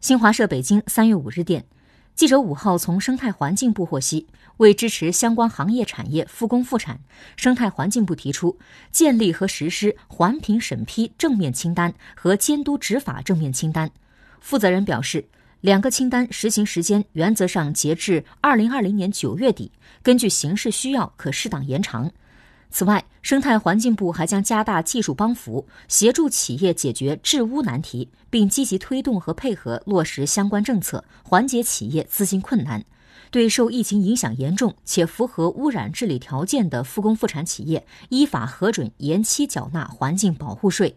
新华社北京三月五日电，记者五号从生态环境部获悉，为支持相关行业产业复工复产，生态环境部提出建立和实施环评审批正面清单和监督执法正面清单。负责人表示，两个清单实行时间原则上截至二零二零年九月底，根据形势需要可适当延长。此外，生态环境部还将加大技术帮扶，协助企业解决治污难题，并积极推动和配合落实相关政策，缓解企业资金困难。对受疫情影响严重且符合污染治理条件的复工复产企业，依法核准延期缴纳环境保护税。